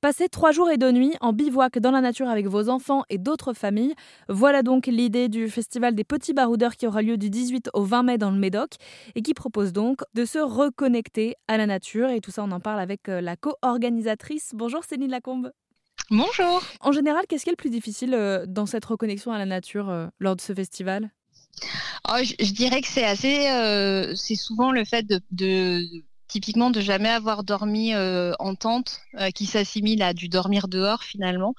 Passez trois jours et deux nuits en bivouac dans la nature avec vos enfants et d'autres familles. Voilà donc l'idée du festival des petits baroudeurs qui aura lieu du 18 au 20 mai dans le Médoc et qui propose donc de se reconnecter à la nature. Et tout ça, on en parle avec euh, la co-organisatrice. Bonjour Céline Lacombe. Bonjour. En général, qu'est-ce qui est le plus difficile euh, dans cette reconnexion à la nature euh, lors de ce festival? Oh, je, dirais que c'est assez, c'est souvent le fait de, typiquement de jamais avoir dormi euh, en tente, euh, qui s'assimile à du dormir dehors finalement,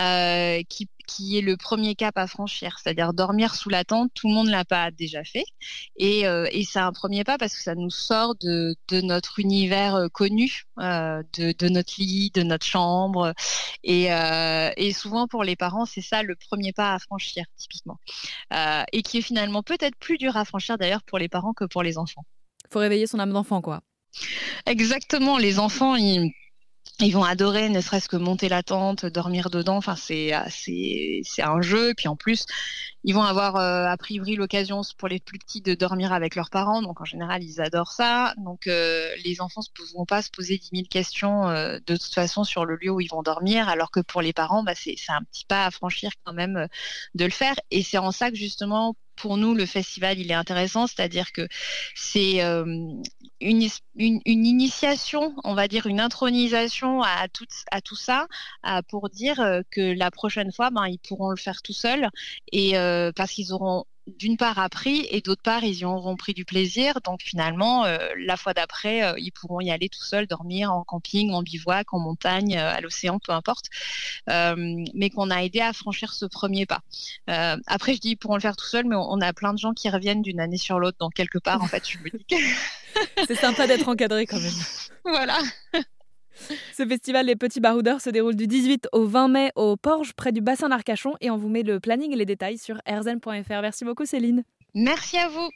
euh, qui, qui, est le premier cap à franchir. C'est-à-dire dormir sous la tente, tout le monde l'a pas déjà fait, et, et c'est un premier pas parce que ça nous sort de, de notre univers connu, de, de, notre lit, de notre chambre, et, et souvent pour les parents, c'est ça le premier pas à franchir typiquement, et qui est finalement peut-être plus dur à franchir d'ailleurs pour les parents que pour les enfants. Faut réveiller son âme d'enfant, quoi. Exactement, les enfants, ils, vont adorer ne serait-ce que monter la tente, dormir dedans. Enfin, c'est c'est un jeu. Puis en plus, ils vont avoir euh, a priori l'occasion pour les plus petits de dormir avec leurs parents. Donc en général, ils adorent ça. Donc euh, les enfants ne vont pas se poser 10 000 questions euh, de toute façon sur le lieu où ils vont dormir, alors que pour les parents, bah, c'est un petit pas à franchir quand même de le faire. Et c'est en ça que justement pour nous, le festival, il est intéressant, c'est-à-dire que c'est une, une, initiation, on va dire une intronisation à tout, à tout ça, pour dire que la prochaine fois, ben, ils pourront le faire tout seuls, et parce qu'ils auront d'une part appris et d'autre part ils y auront pris du plaisir. Donc finalement, euh, la fois d'après, euh, ils pourront y aller tout seuls, dormir en camping, en bivouac, en montagne, euh, à l'océan, peu importe. mais qu'on a aidé à franchir ce premier pas. après, je dis ils pourront le faire tout seuls, mais on, a plein de gens qui reviennent d'une année sur l'autre. Donc quelque part, en fait, je me dis que c'est sympa d'être encadré quand même. Voilà. Ce festival Les Petits Baroudeurs se déroule du 18 au 20 mai au Porge, près du bassin d'Arcachon. Et on vous met le planning et les détails sur rzn.fr. Merci beaucoup, Céline. Merci à vous.